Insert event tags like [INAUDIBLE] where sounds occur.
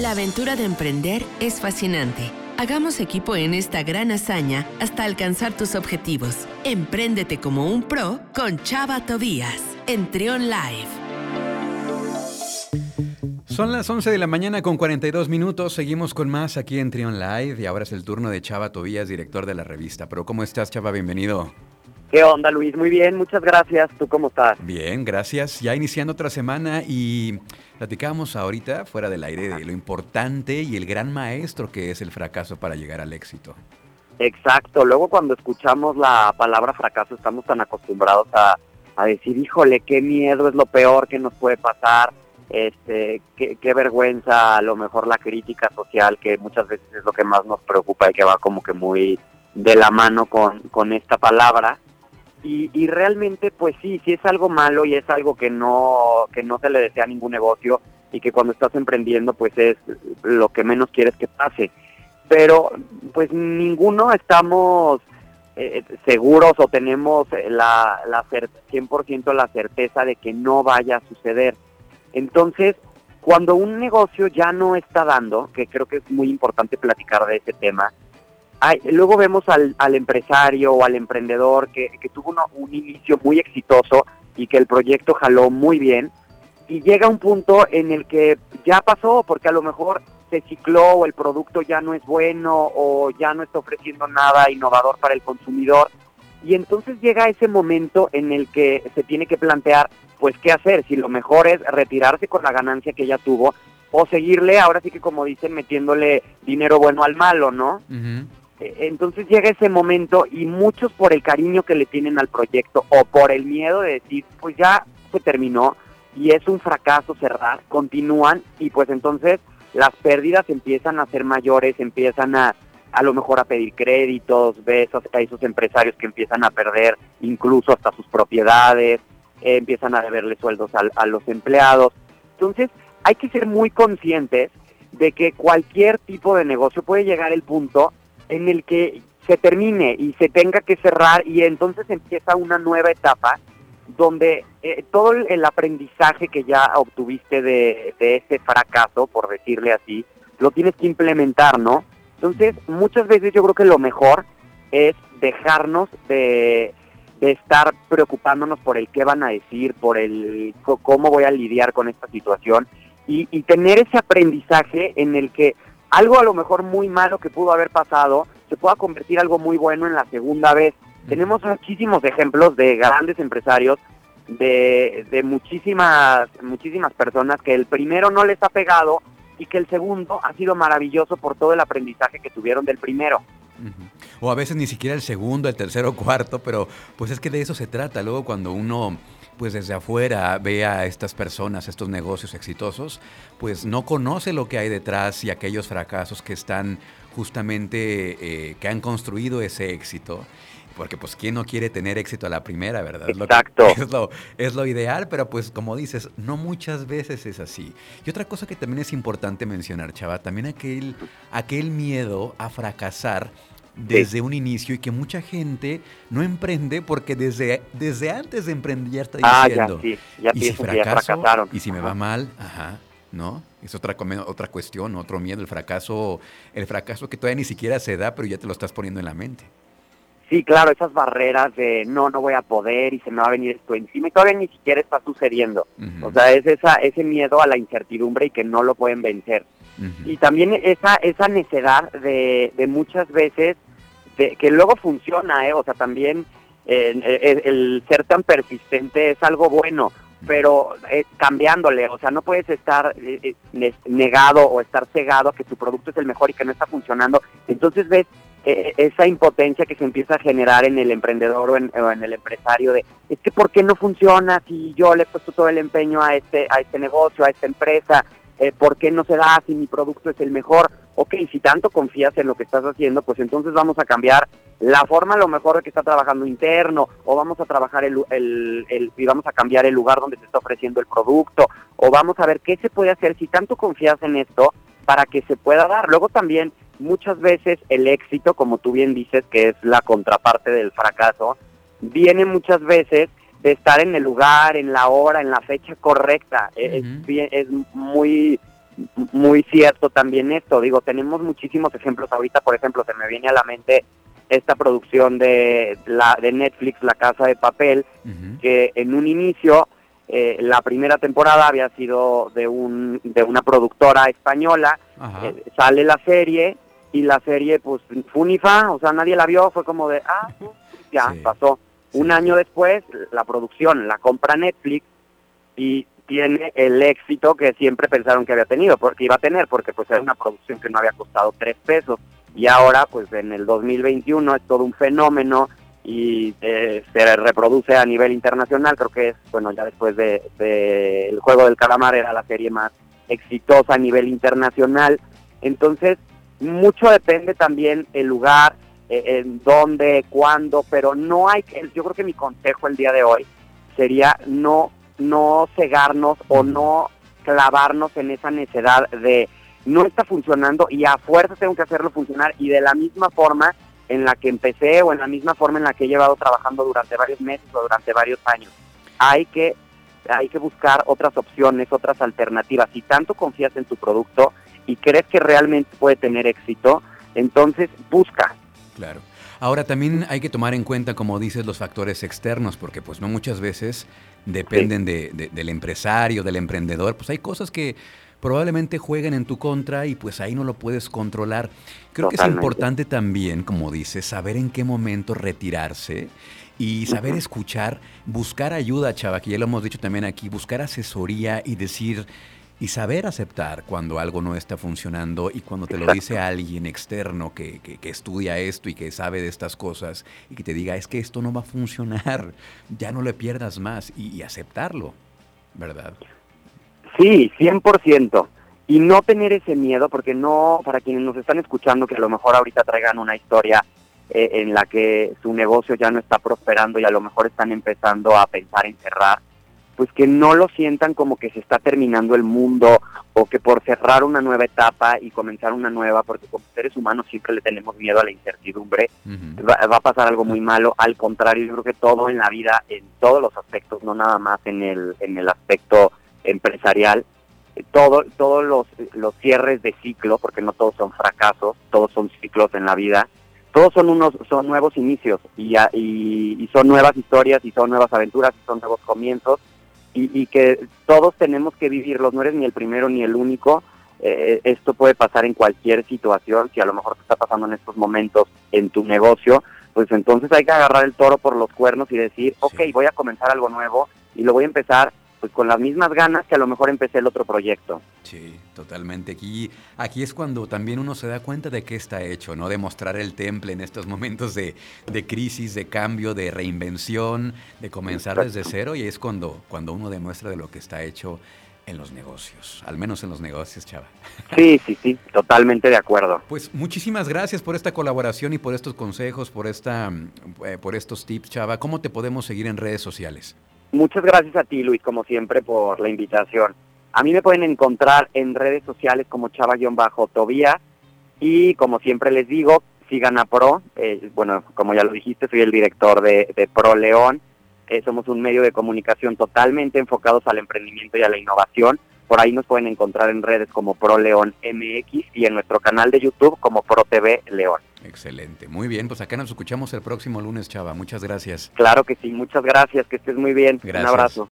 La aventura de emprender es fascinante. Hagamos equipo en esta gran hazaña hasta alcanzar tus objetivos. Empréndete como un pro con Chava Tobías en Trion Live. Son las 11 de la mañana con 42 minutos. Seguimos con más aquí en Trion Live y ahora es el turno de Chava Tobías, director de la revista. Pero ¿cómo estás, Chava? Bienvenido. ¿Qué onda, Luis? Muy bien, muchas gracias. ¿Tú cómo estás? Bien, gracias. Ya iniciando otra semana y platicábamos ahorita, fuera del aire, de lo importante y el gran maestro que es el fracaso para llegar al éxito. Exacto. Luego cuando escuchamos la palabra fracaso estamos tan acostumbrados a, decir, híjole, qué miedo es lo peor que nos puede pasar. Este, qué, qué vergüenza, a lo mejor la crítica social, que muchas veces es lo que más nos preocupa y que va como que muy de la mano con, con esta palabra y, y, realmente pues sí, sí es algo malo y es algo que no, que no se le desea a ningún negocio y que cuando estás emprendiendo pues es lo que menos quieres que pase. Pero pues ninguno estamos eh, seguros o tenemos la, la 100% la certeza de que no vaya a suceder. Entonces, cuando un negocio ya no está dando, que creo que es muy importante platicar de ese tema, luego vemos al, empresario o al emprendedor que, tuvo un inicio muy exitoso y que el proyecto jaló muy bien. Y llega un punto en el que ya pasó porque a lo mejor se cicló o el producto ya no es bueno o ya no está ofreciendo nada innovador para el consumidor. Y entonces llega ese momento en el que se tiene que plantear pues qué hacer, si lo mejor es retirarse con la ganancia que ya tuvo o seguirle, ahora sí que como dicen, metiéndole dinero bueno al malo, ¿no? Entonces llega ese momento y muchos por el cariño que le tienen al proyecto o por el miedo de decir, pues ya se terminó y es un fracaso cerrar, continúan y pues entonces las pérdidas empiezan a ser mayores, empiezan a a lo mejor a pedir créditos, ves a esos empresarios que empiezan a perder incluso hasta sus propiedades, eh, empiezan a deberle sueldos a, a los empleados. Entonces hay que ser muy conscientes de que cualquier tipo de negocio puede llegar el punto en el que se termine y se tenga que cerrar y entonces empieza una nueva etapa donde eh, todo el aprendizaje que ya obtuviste de, de ese fracaso, por decirle así, lo tienes que implementar, ¿no? Entonces, muchas veces yo creo que lo mejor es dejarnos de, de estar preocupándonos por el qué van a decir, por el cómo voy a lidiar con esta situación y, y tener ese aprendizaje en el que algo a lo mejor muy malo que pudo haber pasado se pueda convertir algo muy bueno en la segunda vez. Tenemos muchísimos ejemplos de grandes empresarios, de, de muchísimas, muchísimas personas que el primero no les ha pegado y que el segundo ha sido maravilloso por todo el aprendizaje que tuvieron del primero. O a veces ni siquiera el segundo, el tercero, cuarto, pero pues es que de eso se trata. Luego cuando uno pues desde afuera ve a estas personas, estos negocios exitosos, pues no conoce lo que hay detrás y aquellos fracasos que están justamente, eh, que han construido ese éxito. Porque pues quién no quiere tener éxito a la primera, ¿verdad? Exacto. [LAUGHS] Es lo, es lo ideal, pero pues como dices, no muchas veces es así. Y otra cosa que también es importante mencionar, Chava, también aquel, aquel miedo a fracasar desde un inicio y que mucha gente no emprende porque desde, desde antes de emprender ya está diciendo. Ah, ya, sí, ya y si fracasaron. Y si me va mal, ajá, ¿no? Es otra, otra cuestión, otro miedo, el fracaso, el fracaso que todavía ni siquiera se da, pero ya te lo estás poniendo en la mente. Sí, claro, esas barreras de no, no voy a poder y se me va a venir esto encima y todavía ni siquiera está sucediendo. O sea, es esa, ese miedo a la incertidumbre y que no lo pueden vencer. Y también esa, esa necedad de, de muchas veces, que luego funciona, ¿eh? o sea, también eh, el, ser tan persistente es algo bueno, pero eh, cambiándole, o sea, no puedes estar eh, eh, negado o estar cegado a que tu producto es el mejor y que no está funcionando. Entonces ves esa impotencia que se empieza a generar en el emprendedor o en, o en, el empresario de, es que ¿por qué no funciona si yo le he puesto todo el empeño a este, a este negocio, a esta empresa? Eh, ¿por qué no se da si mi producto es el mejor? Ok, si tanto confías en lo que estás haciendo, pues entonces vamos a cambiar la forma a lo mejor de que está trabajando interno, o vamos a trabajar el, el, y vamos a cambiar el lugar donde se está ofreciendo el producto, o vamos a ver qué se puede hacer si tanto confías en esto para que se pueda dar. Luego también muchas veces el éxito, como tú bien dices, que es la contraparte del fracaso, viene muchas veces de estar en el lugar, en la hora, en la fecha correcta. E-, es, es, muy muy cierto también esto. Digo, tenemos muchísimos ejemplos ahorita, por ejemplo, se me viene a la mente esta producción de, la, de Netflix, La Casa de Papel, que en un inicio, eh, la primera temporada había sido de, un, de una productora española, eh, sale la serie y la serie pues funifa, o sea, nadie la vio, fue como de, ah, ya pasó. Un año después, la producción la compra Netflix y tiene el éxito que siempre pensaron que había tenido, porque iba a tener, porque pues era una producción que no había costado tres pesos. Y ahora pues en el 2021 es todo un fenómeno y eh, se reproduce a nivel internacional, creo que es, bueno, ya después de, El Juego del Calamar era la serie más exitosa a nivel internacional, entonces mucho depende también el lugar, en dónde, cuándo, pero no hay que, yo creo que mi consejo el día de hoy sería no no cegarnos o no clavarnos en esa necedad de no está funcionando y a fuerza tengo que hacerlo funcionar y de la misma forma en la que empecé o en la misma forma en la que he llevado trabajando durante varios meses o durante varios años. Hay que hay que buscar otras opciones, otras alternativas. Si tanto confías en tu producto y crees que realmente puede tener éxito, entonces busca. Claro. Ahora también hay que tomar en cuenta, como dices, los factores externos, porque pues no muchas veces dependen de, del empresario, del emprendedor, pues hay cosas que probablemente jueguen en tu contra y pues ahí no lo puedes controlar. Creo que es importante también, como dices, saber en qué momento retirarse y saber escuchar, buscar ayuda, chava, que ya lo hemos dicho también aquí, buscar asesoría y decir, y saber aceptar cuando algo no está funcionando y cuando te lo dice alguien externo que, que, estudia esto y que sabe de estas cosas y que te diga, es que esto no va a funcionar, ya no le pierdas más y, aceptarlo, ¿verdad? Sí, 100%. Y no tener ese miedo, porque no, para quienes nos están escuchando, que a lo mejor ahorita traigan una historia eh, en la que su negocio ya no está prosperando y a lo mejor están empezando a pensar en cerrar, pues que no lo sientan como que se está terminando el mundo o que por cerrar una nueva etapa y comenzar una nueva, porque como seres humanos siempre le tenemos miedo a la incertidumbre, va, a pasar algo muy malo. Al contrario, yo creo que todo en la vida, en todos los aspectos, no nada más en el, en el aspecto empresarial, todo, todos los, los cierres de ciclo, porque no todos son fracasos, todos son ciclos en la vida, todos son unos son nuevos inicios y, y, y, son nuevas historias y son nuevas aventuras y son nuevos comienzos y, que todos tenemos que vivirlos, no eres ni el primero ni el único. Eh, esto puede pasar en cualquier situación, si a lo mejor te está pasando en estos momentos en tu negocio, pues entonces hay que agarrar el toro por los cuernos y decir, ok, voy a comenzar algo nuevo y lo voy a empezar pues con las mismas ganas que a lo mejor empecé el otro proyecto. Sí, totalmente. Aquí, aquí es cuando también uno se da cuenta de qué está hecho, ¿no? De mostrar el temple en estos momentos de, de crisis, de cambio, de reinvención, de comenzar desde cero y es cuando, cuando uno demuestra de lo que está hecho en los negocios, al menos en los negocios, Chava. Sí, sí, sí, totalmente de acuerdo. Pues muchísimas gracias por esta colaboración y por estos consejos, por esta, eh, por estos tips, Chava. ¿Cómo te podemos seguir en redes sociales? Muchas gracias a ti, Luis, como siempre, por la invitación. A mí me pueden encontrar en redes sociales como chava-tobía y como siempre les digo, sigan a Pro. Eh, bueno, como ya lo dijiste, soy el director de, Pro León. Eh, somos un medio de comunicación totalmente enfocados al emprendimiento y a la innovación. Por ahí nos pueden encontrar en redes como Pro León MX y en nuestro canal de YouTube como Pro TV León. Excelente. Muy bien, pues acá nos escuchamos el próximo lunes, Chava. Muchas gracias. Claro que sí, muchas gracias. Que estés muy bien. Un abrazo.